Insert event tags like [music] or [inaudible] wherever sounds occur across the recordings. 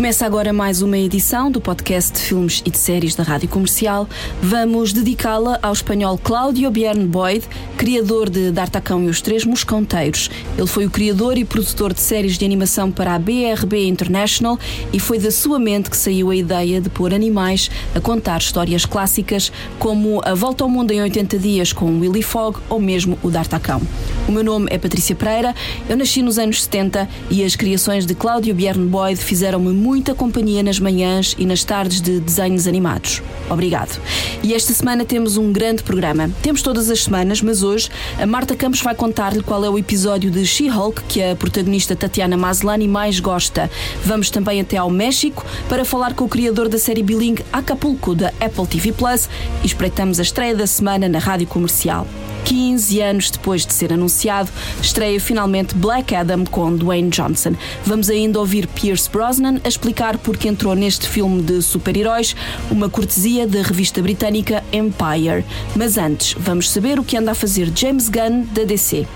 Começa agora mais uma edição do podcast de filmes e de séries da Rádio Comercial. Vamos dedicá-la ao espanhol Cláudio Bjorn Boyd, criador de D'Artacão e os Três Mosconteiros. Ele foi o criador e produtor de séries de animação para a BRB International e foi da sua mente que saiu a ideia de pôr animais a contar histórias clássicas como A Volta ao Mundo em 80 Dias com Willy Fogg ou mesmo o D'Artacão. O meu nome é Patrícia Pereira, eu nasci nos anos 70 e as criações de Cláudio Bjorn Boyd fizeram-me muita companhia nas manhãs e nas tardes de desenhos animados. Obrigado. E esta semana temos um grande programa. Temos todas as semanas, mas hoje a Marta Campos vai contar-lhe qual é o episódio de She-Hulk que a protagonista Tatiana Maslany mais gosta. Vamos também até ao México para falar com o criador da série bilingue Acapulco da Apple TV Plus e espreitamos a estreia da semana na rádio comercial. 15 anos depois de ser anunciado, estreia finalmente Black Adam com Dwayne Johnson. Vamos ainda ouvir Pierce Brosnan a explicar porque entrou neste filme de super-heróis, uma cortesia da revista britânica Empire. Mas antes, vamos saber o que anda a fazer James Gunn da DC.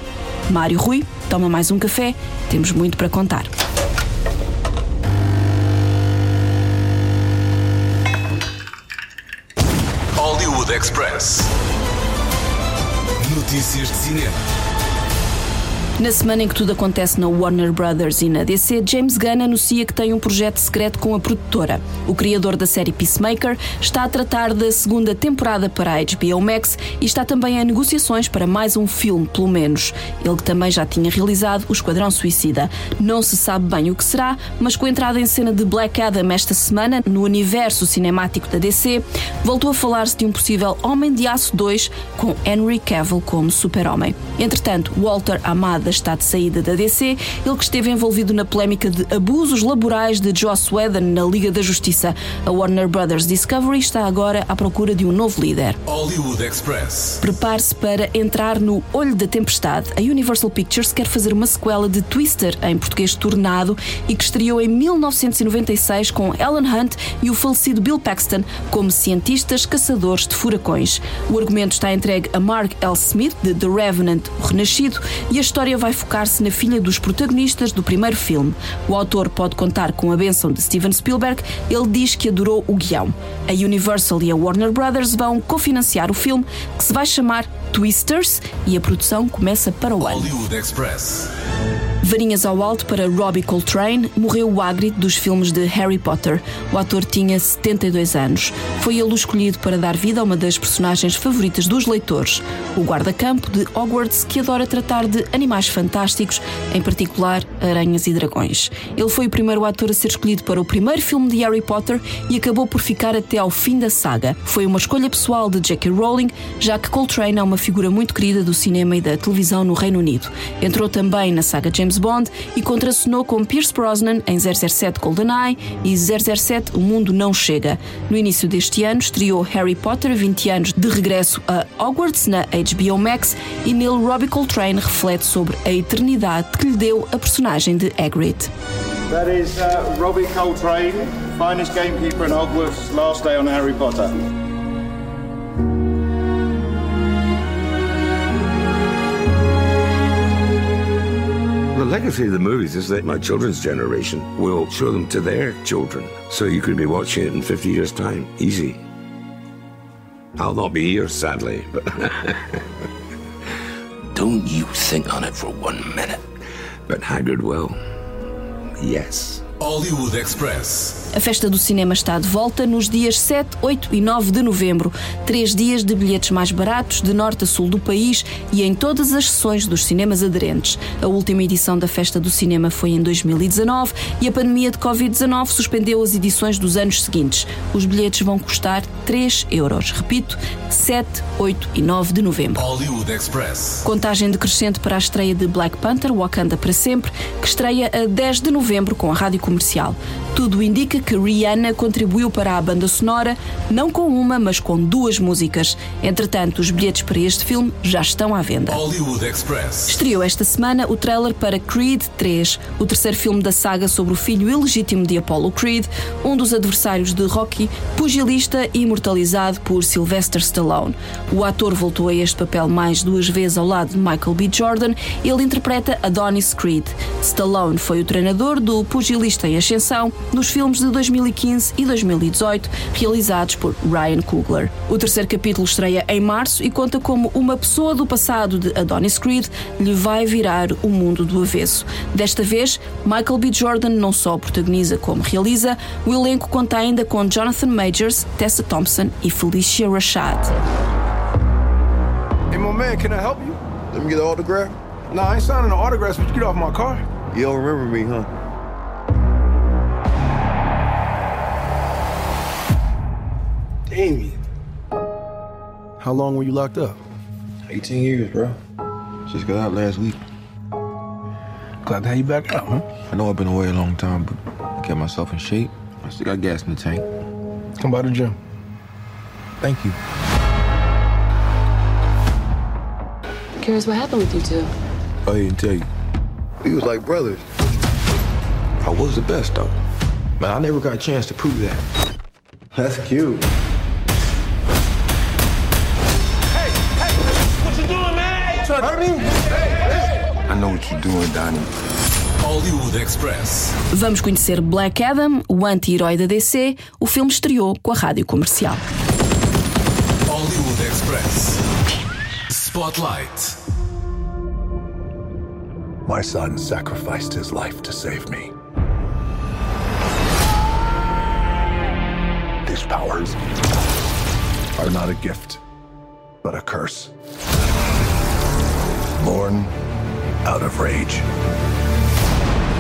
Mário Rui, toma mais um café, temos muito para contar. Hollywood Express. Notícias de cinema. Na semana em que tudo acontece na Warner Brothers e na DC, James Gunn anuncia que tem um projeto secreto com a produtora. O criador da série Peacemaker está a tratar da segunda temporada para a HBO Max e está também em negociações para mais um filme, pelo menos. Ele que também já tinha realizado O Esquadrão Suicida. Não se sabe bem o que será, mas com a entrada em cena de Black Adam esta semana, no universo cinemático da DC, voltou a falar-se de um possível Homem de Aço 2 com Henry Cavill como super-homem. Entretanto, Walter Amado está de saída da DC, ele que esteve envolvido na polémica de abusos laborais de Joss Whedon na Liga da Justiça. A Warner Brothers Discovery está agora à procura de um novo líder. Hollywood Express. Prepare-se para entrar no olho da tempestade. A Universal Pictures quer fazer uma sequela de Twister, em português Tornado, e que estreou em 1996 com Alan Hunt e o falecido Bill Paxton como cientistas caçadores de furacões. O argumento está entregue a Mark L. Smith, de The Revenant, o Renascido, e a história vai focar-se na filha dos protagonistas do primeiro filme. O autor pode contar com a benção de Steven Spielberg, ele diz que adorou o guião. A Universal e a Warner Brothers vão cofinanciar o filme, que se vai chamar Twisters, e a produção começa para o ano. Varinhas ao alto para Robbie Coltrane, morreu o Hagrid dos filmes de Harry Potter. O ator tinha 72 anos. Foi ele o escolhido para dar vida a uma das personagens favoritas dos leitores, o guarda-campo de Hogwarts que adora tratar de animais fantásticos, em particular aranhas e dragões. Ele foi o primeiro ator a ser escolhido para o primeiro filme de Harry Potter e acabou por ficar até ao fim da saga. Foi uma escolha pessoal de J.K. Rowling, já que Coltrane é uma figura muito querida do cinema e da televisão no Reino Unido. Entrou também na saga James Bond e contracenou com Pierce Brosnan em 007 GoldenEye e 007 O Mundo Não Chega. No início deste ano estreou Harry Potter 20 anos de regresso a Hogwarts na HBO Max e nele Robbie Coltrane reflete sobre a eternidade que lhe deu a personagem de Hagrid. That is uh, Robbie Coltrane, finest gamekeeper in Hogwarts, last day on Harry Potter. Legacy of the movies is that my children's generation will show them to their children. So you could be watching it in 50 years' time. Easy. I'll not be here, sadly, but. [laughs] Don't you think on it for one minute. But Haggard will. Yes. Hollywood Express. A festa do cinema está de volta nos dias 7, 8 e 9 de novembro. Três dias de bilhetes mais baratos de norte a sul do país e em todas as sessões dos cinemas aderentes. A última edição da Festa do Cinema foi em 2019 e a pandemia de Covid-19 suspendeu as edições dos anos seguintes. Os bilhetes vão custar 3 euros. Repito, 7, 8 e 9 de novembro. Hollywood Express. Contagem decrescente para a estreia de Black Panther, Wakanda para sempre, que estreia a 10 de novembro com a rádio comercial Comercial. Tudo indica que Rihanna contribuiu para a banda sonora, não com uma, mas com duas músicas. Entretanto, os bilhetes para este filme já estão à venda. Hollywood Express. Estreou esta semana o trailer para Creed 3, o terceiro filme da saga sobre o filho ilegítimo de Apollo Creed, um dos adversários de Rocky, pugilista e imortalizado por Sylvester Stallone. O ator voltou a este papel mais duas vezes ao lado de Michael B. Jordan. Ele interpreta Adonis Creed. Stallone foi o treinador do pugilista em ascensão nos filmes de 2015 e 2018, realizados por Ryan Coogler. O terceiro capítulo estreia em março e conta como uma pessoa do passado de Adonis Creed lhe vai virar o mundo do avesso. Desta vez, Michael B. Jordan não só protagoniza como realiza, o elenco conta ainda com Jonathan Majors, Tessa Thompson e Felicia Rashad. Hey, my man, can I help you? Let me get an autograph. Nah, I ain't signing no autographs, but you get off my car. You don't remember me, huh? Damien. How long were you locked up? 18 years, bro. Just got out last week. Glad to have you back out, huh? I know I've been away a long time, but I kept myself in shape. I still got gas in the tank. Come by the gym. Thank you. Curious what happened with you two? Oh, I didn't tell you. We was like brothers. I was the best, though. But I never got a chance to prove that. That's cute. Know what you're doing, Donnie. Hollywood Express. Vamos conhecer Black Adam, o anti-herói da DC. O filme estreou com a rádio comercial. Hollywood Express. Spotlight. My son sacrificed his life to save me. These powers are not a gift, but a curse. Born out of rage.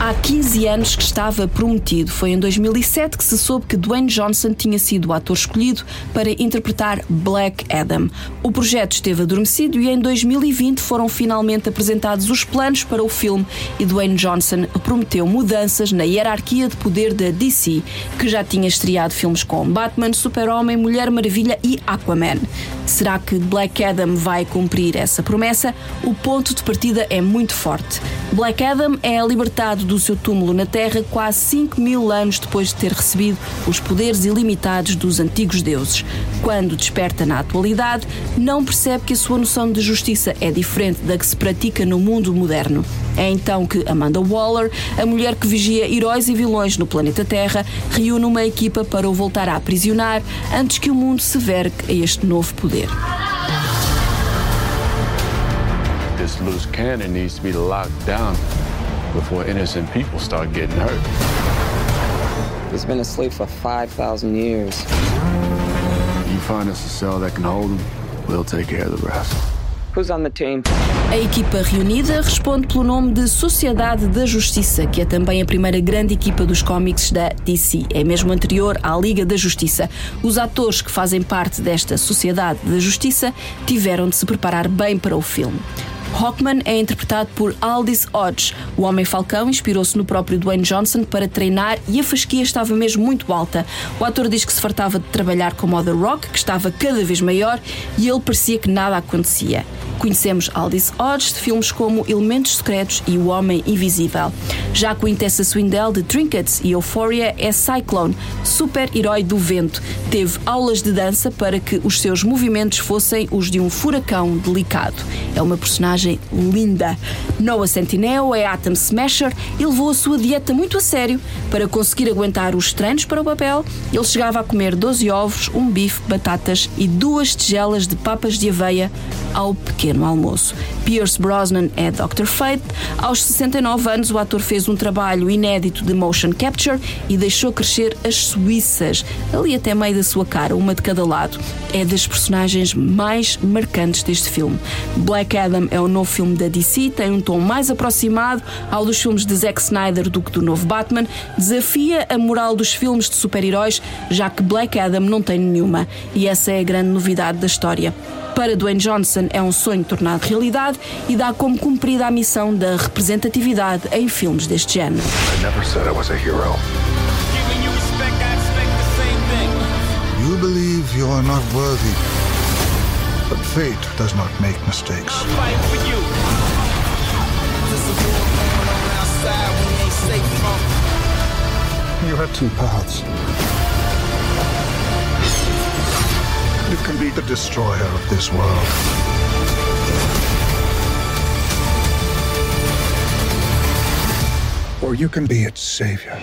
Há 15 anos que estava prometido. Foi em 2007 que se soube que Dwayne Johnson tinha sido o ator escolhido para interpretar Black Adam. O projeto esteve adormecido e em 2020 foram finalmente apresentados os planos para o filme e Dwayne Johnson prometeu mudanças na hierarquia de poder da DC, que já tinha estreado filmes com Batman, Super-Homem, Mulher Maravilha e Aquaman. Será que Black Adam vai cumprir essa promessa? O ponto de partida é muito forte. Black Adam é libertado do seu túmulo na Terra quase 5 mil anos depois de ter recebido os poderes ilimitados dos antigos deuses. Quando desperta na atualidade, não percebe que a sua noção de justiça é diferente da que se pratica no mundo moderno. É então que Amanda Waller, a mulher que vigia heróis e vilões no planeta Terra, reúne uma equipa para o voltar a aprisionar antes que o mundo se vergue a este novo poder. This loose cannon needs to be locked down before innocent people start getting hurt. He's been asleep for 5,000 years. You find us a cell that can hold him, we'll take care of the rest. Who's on the team? A equipa reunida responde pelo nome de Sociedade da Justiça, que é também a primeira grande equipa dos cómics da DC. É mesmo anterior à Liga da Justiça. Os atores que fazem parte desta Sociedade da Justiça tiveram de se preparar bem para o filme. Hawkman é interpretado por Aldis Hodge. O Homem Falcão inspirou-se no próprio Dwayne Johnson para treinar e a fasquia estava mesmo muito alta. O ator diz que se fartava de trabalhar com o The Rock, que estava cada vez maior, e ele parecia que nada acontecia. Conhecemos Aldis Hodge de filmes como Elementos Secretos e O Homem Invisível. Já com Tessa Swindell de Trinkets e Euphoria é Cyclone, super-herói do vento. Teve aulas de dança para que os seus movimentos fossem os de um furacão delicado. É uma personagem linda. Noah Centineo é Atom Smasher e levou a sua dieta muito a sério. Para conseguir aguentar os treinos para o papel, ele chegava a comer 12 ovos, um bife, batatas e duas tigelas de papas de aveia ao pequeno almoço. Pierce Brosnan é Dr. Fate. Aos 69 anos, o ator fez um trabalho inédito de motion capture e deixou crescer as suíças, ali até meio da sua cara, uma de cada lado. É das personagens mais marcantes deste filme. Black Adam é o novo filme da DC, tem um tom mais aproximado ao dos filmes de Zack Snyder do que do novo Batman, desafia a moral dos filmes de super-heróis, já que Black Adam não tem nenhuma. E essa é a grande novidade da história. Para Dwayne Johnson é um sonho tornado realidade e dá como cumprida a missão da representatividade em filmes deste género. You believe you are not worthy, fate does not make mistakes. You have two paths. You can be the destroyer of this world. Or you can be its savior.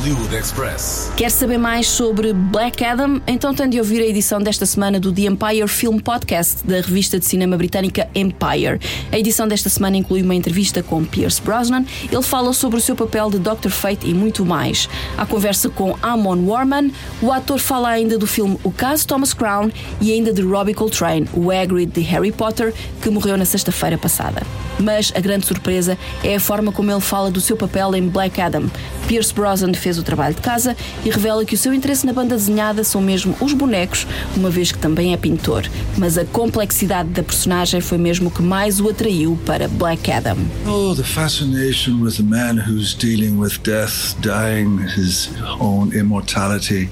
Hollywood Express. Quer saber mais sobre Black Adam? Então tem de ouvir a edição desta semana do The Empire Film Podcast da revista de cinema britânica Empire. A edição desta semana inclui uma entrevista com Pierce Brosnan. Ele fala sobre o seu papel de Dr. Fate e muito mais. A conversa com Amon Warman, o ator fala ainda do filme O Caso Thomas Crown e ainda de Robbie Coltrane, o Hagrid de Harry Potter, que morreu na sexta-feira passada. Mas a grande surpresa é a forma como ele fala do seu papel em Black Adam. Pierce Brosnan fez o trabalho de casa e revela que o seu interesse na banda desenhada são mesmo os bonecos, uma vez que também é pintor. Mas a complexidade da personagem foi mesmo o que mais o atraiu para Black Adam. Oh, the fascination with a man who's dealing with death, dying his own immortality.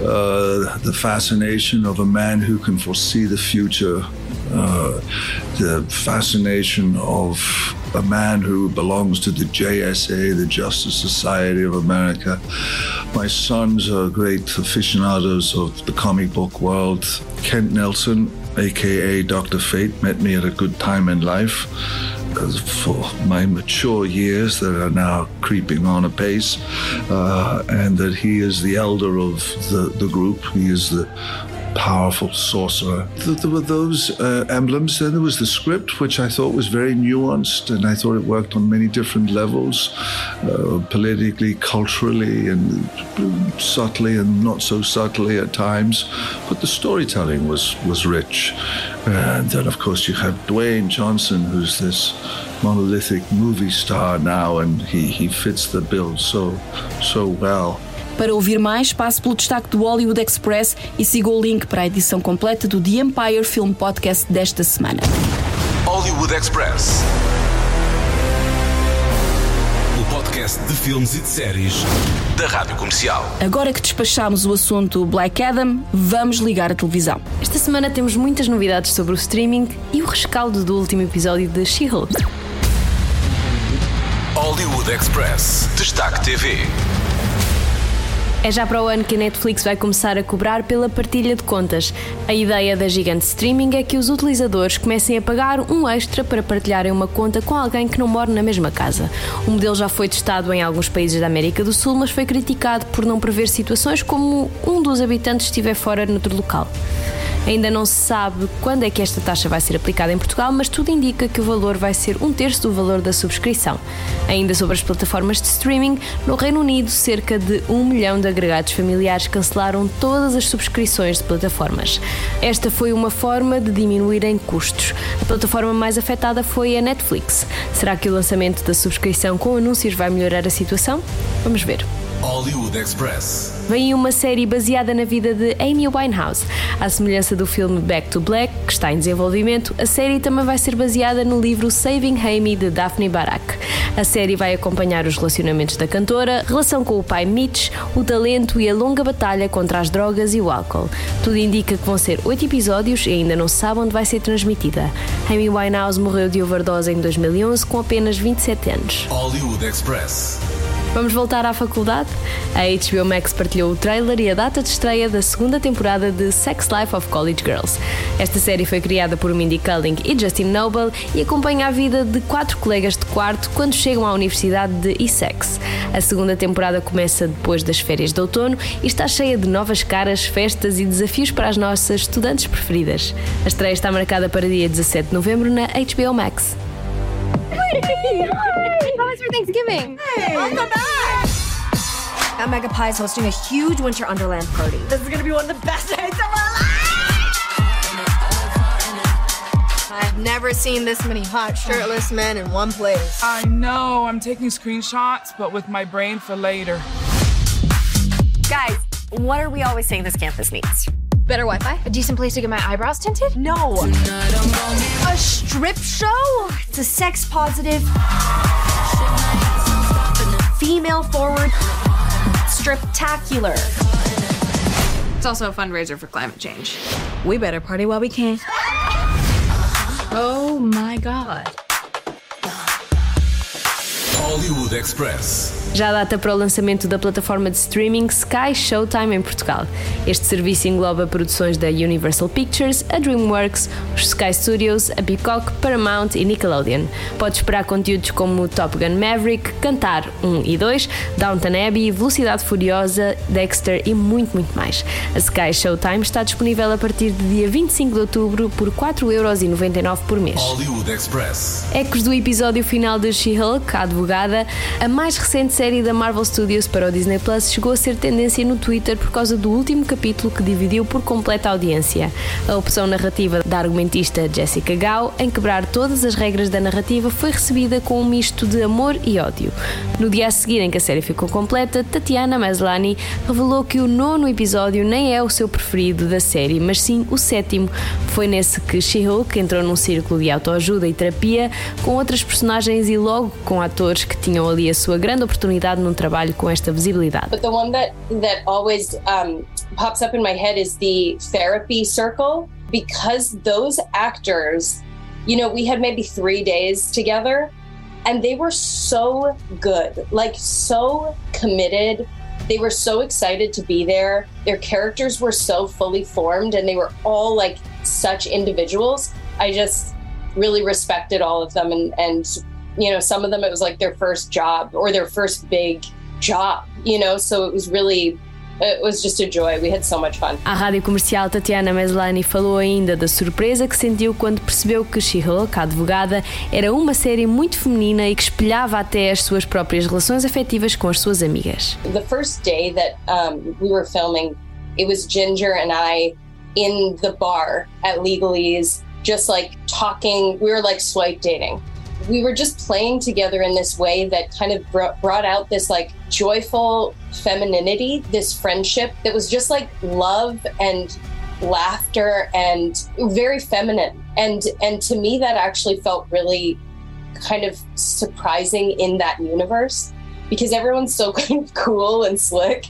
Uh, the fascination of a man who can foresee the future. Uh, the fascination of a man who belongs to the JSA, the Justice Society of America. My sons are great aficionados of the comic book world. Kent Nelson, aka Dr. Fate, met me at a good time in life. Uh, For my mature years that are now creeping on apace, uh, and that he is the elder of the, the group. He is the powerful sorcerer. There were those uh, emblems. Then there was the script, which I thought was very nuanced, and I thought it worked on many different levels, uh, politically, culturally, and subtly, and not so subtly at times. But the storytelling was was rich. And then, of course, you have Dwayne Johnson, who's this monolithic movie star now, and he, he fits the bill so so well. Para ouvir mais, passe pelo destaque do Hollywood Express e siga o link para a edição completa do The Empire Film Podcast desta semana. Hollywood Express. O podcast de filmes e de séries da Rádio Comercial. Agora que despachámos o assunto Black Adam, vamos ligar a televisão. Esta semana temos muitas novidades sobre o streaming e o rescaldo do último episódio de She-Hulk. Hollywood Express. Destaque TV. É já para o ano que a Netflix vai começar a cobrar pela partilha de contas. A ideia da gigante streaming é que os utilizadores comecem a pagar um extra para partilharem uma conta com alguém que não mora na mesma casa. O modelo já foi testado em alguns países da América do Sul, mas foi criticado por não prever situações como um dos habitantes estiver fora noutro local. Ainda não se sabe quando é que esta taxa vai ser aplicada em Portugal, mas tudo indica que o valor vai ser um terço do valor da subscrição. Ainda sobre as plataformas de streaming, no Reino Unido, cerca de um milhão de agregados familiares cancelaram todas as subscrições de plataformas. Esta foi uma forma de diminuírem custos. A plataforma mais afetada foi a Netflix. Será que o lançamento da subscrição com anúncios vai melhorar a situação? Vamos ver. Hollywood Express. Vem uma série baseada na vida de Amy Winehouse. À semelhança do filme Back to Black, que está em desenvolvimento, a série também vai ser baseada no livro Saving Amy de Daphne Barak. A série vai acompanhar os relacionamentos da cantora, relação com o pai Mitch, o talento e a longa batalha contra as drogas e o álcool. Tudo indica que vão ser oito episódios e ainda não se sabe onde vai ser transmitida. Amy Winehouse morreu de overdose em 2011 com apenas 27 anos. Hollywood Express. Vamos voltar à faculdade? A HBO Max partilhou o trailer e a data de estreia da segunda temporada de Sex Life of College Girls. Esta série foi criada por Mindy Kaling e Justin Noble e acompanha a vida de quatro colegas de quarto quando chegam à Universidade de Essex. A segunda temporada começa depois das férias de outono e está cheia de novas caras, festas e desafios para as nossas estudantes preferidas. A estreia está marcada para dia 17 de novembro na HBO Max. [laughs] How was for Thanksgiving? Hey, welcome back! Now Mega Pie is hosting a huge Winter Underland party. This is gonna be one of the best nights of my life! I've never seen this many hot shirtless men in one place. I know, I'm taking screenshots, but with my brain for later. Guys, what are we always saying this campus needs? Better Wi-Fi? A decent place to get my eyebrows tinted? No. A strip show? It's a sex positive, female forward, striptacular. It's also a fundraiser for climate change. We better party while we can. Oh my god. Hollywood Express. Já data para o lançamento da plataforma de streaming Sky Showtime em Portugal. Este serviço engloba produções da Universal Pictures, a DreamWorks, os Sky Studios, a Peacock, Paramount e Nickelodeon. Pode esperar conteúdos como Top Gun Maverick, Cantar 1 e 2, Downton Abbey, Velocidade Furiosa, Dexter e muito, muito mais. A Sky Showtime está disponível a partir de dia 25 de outubro por 4,99€ por mês. Hollywood Express. Ecos do episódio final de She-Hulk, a advogada, a mais recente série da Marvel Studios para o Disney Plus chegou a ser tendência no Twitter por causa do último capítulo que dividiu por completa a audiência. A opção narrativa da argumentista Jessica Gao em quebrar todas as regras da narrativa foi recebida com um misto de amor e ódio. No dia a seguir em que a série ficou completa, Tatiana Maslany revelou que o nono episódio nem é o seu preferido da série, mas sim o sétimo. Foi nesse que She-Hulk entrou num círculo de autoajuda e terapia com outras personagens e logo com atores que tinham ali a sua grande oportunidade num trabalho com esta visibilidade. But the one that that always um, pops up in my head is the therapy circle because those actors, you know, we had maybe three days together, and they were so good, like so committed. They were so excited to be there. Their characters were so fully formed, and they were all like such individuals. I just really respected all of them, and and you know, some of them it was like their first job or their first big job, you know, so it was really it was just a joy. We had so much fun. À rádio comercial, Tatiana Maslany falou ainda da surpresa que sentiu quando percebeu que She-Hulk, a advogada, era uma série muito feminina e que espelhava até as suas próprias relações afetivas com as suas amigas. The first day that um, we were filming, it was Ginger and I in the bar at Legalese, just like talking. We were like swipe dating. We were just playing together in this way that kind of brought, brought out this like joyful femininity, this friendship that was just like love and laughter and very feminine. And and to me that actually felt really kind of surprising in that universe because everyone's so [laughs] kind of cool and slick.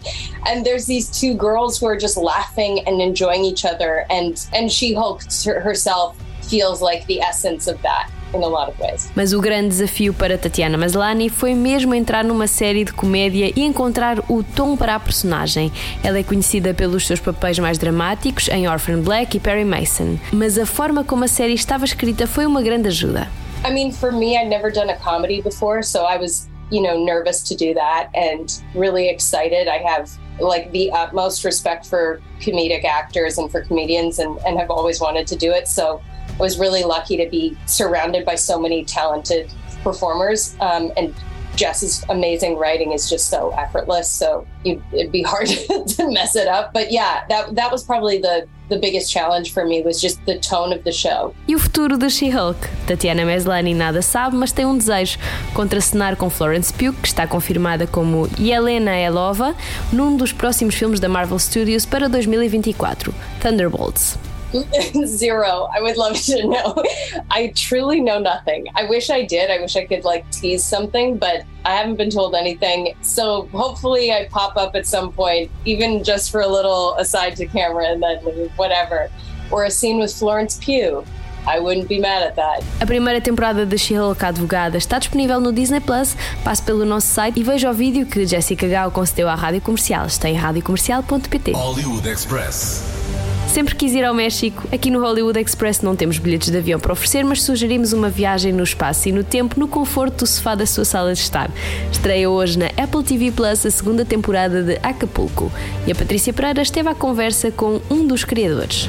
And there's these two girls who are just laughing and enjoying each other. And and she-hulk herself feels like the essence of that in a lot of ways. Mas o grande desafio para Tatiana Maslany foi mesmo entrar numa série de comédia e encontrar o tom para a personagem. Ela é conhecida pelos seus papéis mais dramáticos em Orphan Black e Perry Mason, mas a forma como a série estava escrita foi uma grande ajuda. I mean, for me, I'd never done a comedy before, so I was, you know, nervous to do that and really excited. I have like the utmost respect for comedic actors and for comedians and, and have always wanted to do it. So was really lucky to be surrounded by so many talented performers. Um, and Jess's amazing writing is just so effortless. So you, it'd be hard [laughs] to mess it up. But yeah, that that was probably the the biggest challenge for me was just the tone of the show. E o futuro de She-Hulk? Tatiana Maslany nada sabe, mas tem um desejo: contracenar com Florence Pugh, que está confirmada como Yelena Elova, num dos próximos filmes da Marvel Studios para 2024, Thunderbolts. [laughs] Zero. I would love to know. I truly know nothing. I wish I did. I wish I could like tease something, but I haven't been told anything. So hopefully I pop up at some point, even just for a little aside to camera and then leave, whatever. Or a scene with Florence Pugh. I wouldn't be mad at that. A primeira temporada de She-Hulk Advogada está disponível no Disney Plus. Passe pelo nosso site e veja o vídeo que Jessica Gao concedeu à Rádio Comercial. Está em radiocomercial.pt. Hollywood Express. Sempre quis ir ao México, aqui no Hollywood Express não temos bilhetes de avião para oferecer, mas sugerimos uma viagem no espaço e no tempo, no conforto do sofá da sua sala de estar. Estreia hoje na Apple TV Plus a segunda temporada de Acapulco e a Patrícia Pereira esteve à conversa com um dos criadores.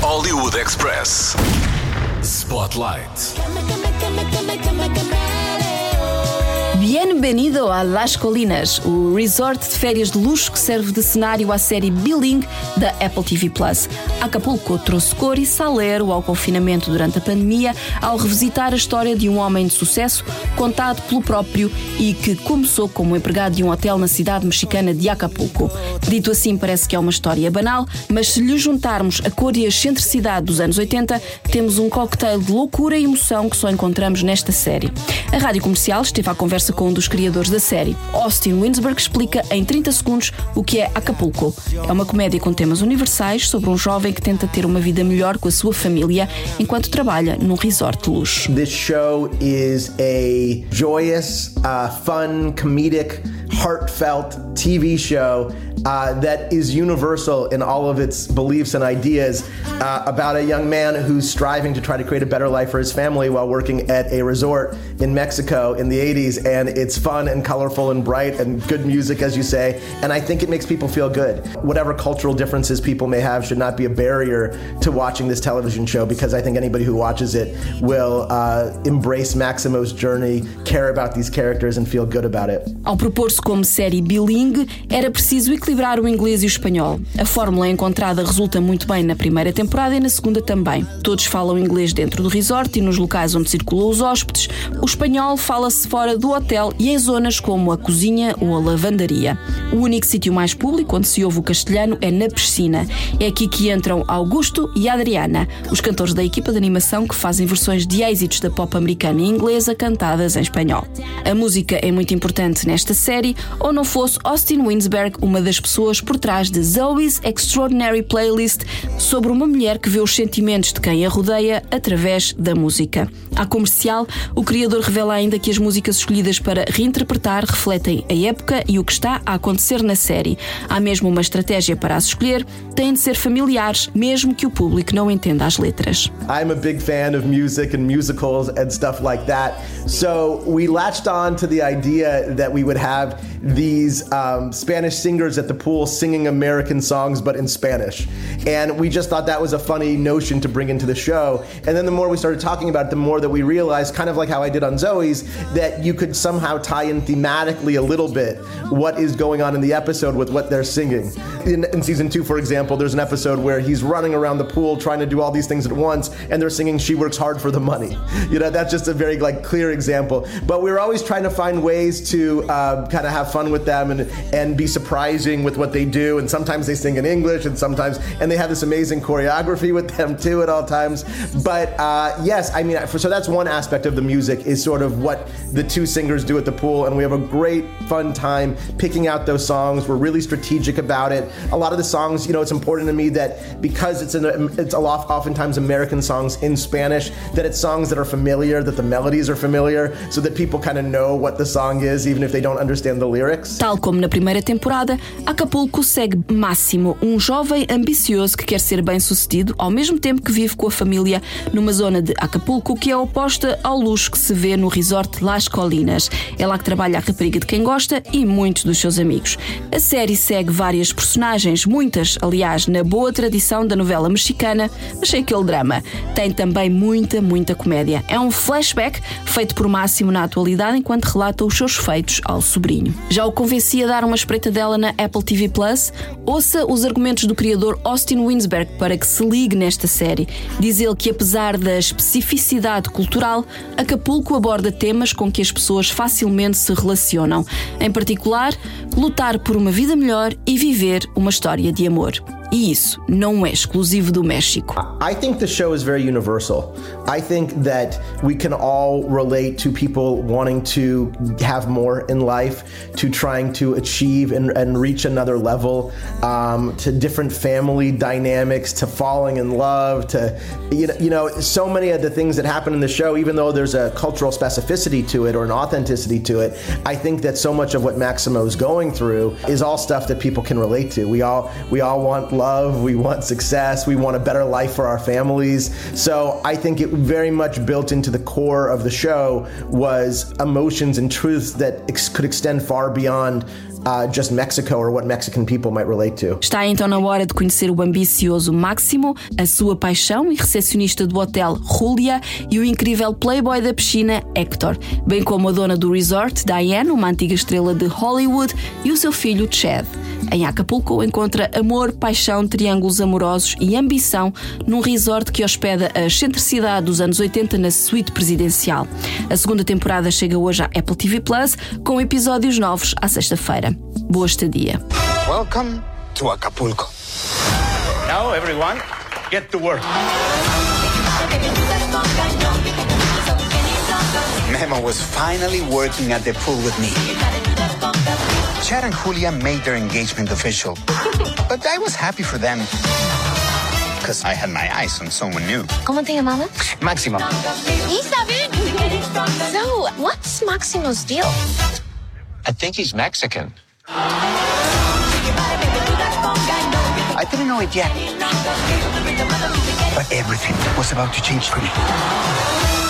Hollywood Express Spotlight. Bienvenido a Las Colinas, o resort de férias de luxo que serve de cenário à série Biling da Apple TV Plus. Acapulco trouxe cor e salero ao confinamento durante a pandemia ao revisitar a história de um homem de sucesso contado pelo próprio e que começou como empregado de um hotel na cidade mexicana de Acapulco. Dito assim, parece que é uma história banal, mas se lhe juntarmos a cor e a excentricidade dos anos 80, temos um cocktail de loucura e emoção que só encontramos nesta série. A rádio comercial esteve à conversa com um dos criadores da série. Austin Winsberg explica em 30 segundos o que é Acapulco. É uma comédia com temas universais sobre um jovem que tenta ter uma vida melhor com a sua família enquanto trabalha num resort de luxo. This show is a joyous, uh, fun, comedic, heartfelt TV show uh, that is universal in all of its beliefs and ideas uh, about a young man who's striving to try to create a better life for his family while working at a resort in Mexico in the 80s. And it's fun and colorful and bright and good music, as you say. And I think it makes people feel good. Whatever cultural differences people may have should not be a barrier to watching this television show because I think anybody who watches it will uh, embrace Maximo's journey, care about these characters, and feel good about it. Ao propor-se como série bilingue, era preciso equilibrar o inglês e o espanhol. A fórmula encontrada resulta muito bem na primeira temporada e na segunda também. Todos falam inglês dentro do resort e nos locais onde circulam os hóspedes. O espanhol fala-se fora do hotel e em zonas como a cozinha ou a lavandaria. O único sítio mais público onde se ouve o castelhano é na piscina. É aqui que entram Augusto e Adriana, os cantores da equipa de animação que fazem versões de êxitos da pop americana e inglesa cantadas em espanhol. A música é muito importante nesta série, ou não fosse Austin Winsberg uma das pessoas por trás de Zoe's Extraordinary Playlist sobre uma mulher que vê os sentimentos de quem a rodeia através da música. À comercial, o criador revela ainda que as músicas escolhidas para reinterpretar refletem a época e o que está a acontecer na série. Há mesmo uma estratégia para as escolher, têm de ser familiares, mesmo que o público não entenda as letras. I'm a big fan of music and musicals and stuff like that. So we latched on to the idea that we would have these um, Spanish singers at the pool singing American songs but in Spanish. And we just thought that was a funny notion to bring into the show. And then the more we started talking about it, the more that we realized, kind of like how I did on Zoe's, that you could somehow tie in thematically a little bit what is going on in the episode with what they're singing. In, in season two, for example, there's an episode where he's running around the pool trying to do all these things at once, and they're singing "She Works Hard for the Money." You know, that's just a very like clear example. But we're always trying to find ways to uh, kind of have fun with them and and be surprising with what they do. And sometimes they sing in English, and sometimes and they have this amazing choreography with them too at all times. But uh, yes, I mean, so that's one aspect of the music is sort of what the two singers do at the pool, and we have a great fun time picking out those songs. We're really strategic about it. A lot of the songs, you know, it's important to me that because it's an it's a lot oftentimes American songs in Spanish, that it's songs that are familiar, that the melodies are familiar, so that people kind of know what the song is, even if they don't understand the lyrics. Tal como na primeira temporada, Acapulco segue Máximo, um jovem ambicioso que quer ser bem-sucedido, ao mesmo tempo que vive com a família numa zona de Acapulco que é oposta ao luxo que se vê no resort Las Colinas. É lá que trabalha a rapariga de quem gosta e muitos dos seus amigos. A série segue várias personagens, muitas, aliás, na boa tradição da novela mexicana, mas sem aquele drama. Tem também muita, muita comédia. É um flashback feito por Máximo na atualidade enquanto relata os seus feitos ao sobrinho. Já o convenci a dar uma espreita dela na Apple TV Plus? Ouça os argumentos do criador Austin Winsberg para que se ligue nesta série. Diz ele que apesar da especificidade cultural, Acapulco aborda temas com que as pessoas facilmente se relacionam. Em particular, lutar por uma vida melhor e viver uma história de amor. E isso não é exclusivo do México. I think the show is very universal. I think that we can all relate to people wanting to have more in life, to trying to achieve and, and reach another level, um, to different family dynamics, to falling in love, to you know, you know, so many of the things that happen in the show, even though there's a cultural specificity to it or an authenticity to it, I think that so much of what Maximo is going through is all stuff that people can relate to. We all we all want love, we want success, we want a better life for our families. So I think it very much built into the core of the show was emotions and truths that ex- could extend far beyond uh, just Mexico or what Mexican people might relate to. Está então na hora de conhecer o ambicioso Máximo, a sua paixão e recepcionista do hotel Julia e o incrível playboy da piscina Hector, bem como a dona do resort Diane, uma antiga estrela de Hollywood, e o seu filho Chad. Em Acapulco encontra amor, paixão, triângulos amorosos e ambição num resort que hospeda a excentricidade dos anos 80 na suíte presidencial. A segunda temporada chega hoje à Apple TV Plus com episódios novos à sexta-feira. Boa estadia. Welcome to Acapulco. Now, everyone, get to work. Memo was finally working at the pool with me. Chad and Julia made their engagement official. [laughs] but I was happy for them. Because I had my eyes on someone new. ¿Cómo te llamabas? Máximo. Isabel. So, what's Maximo's deal? I think he's Mexican. I didn't know it yet. But everything was about to change for me.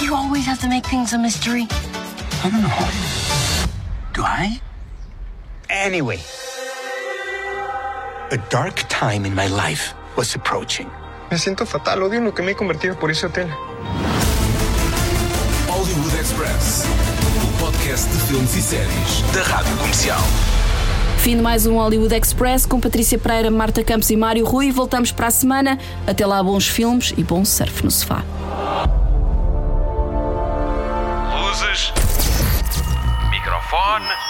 You always have to make things a mystery. I don't know. Do I? Anyway, a dark time in my life was approaching. Me siento fatal, odio en lo que me he convertido por ese hotel. Hollywood Express, o podcast de filmes e séries da Rádio Comercial. Fim de mais um Hollywood Express com Patrícia Pereira, Marta Campos e Mário Rui. Voltamos para a semana. Até lá, bons filmes e bom surf no sofá. Luzes. Microfone.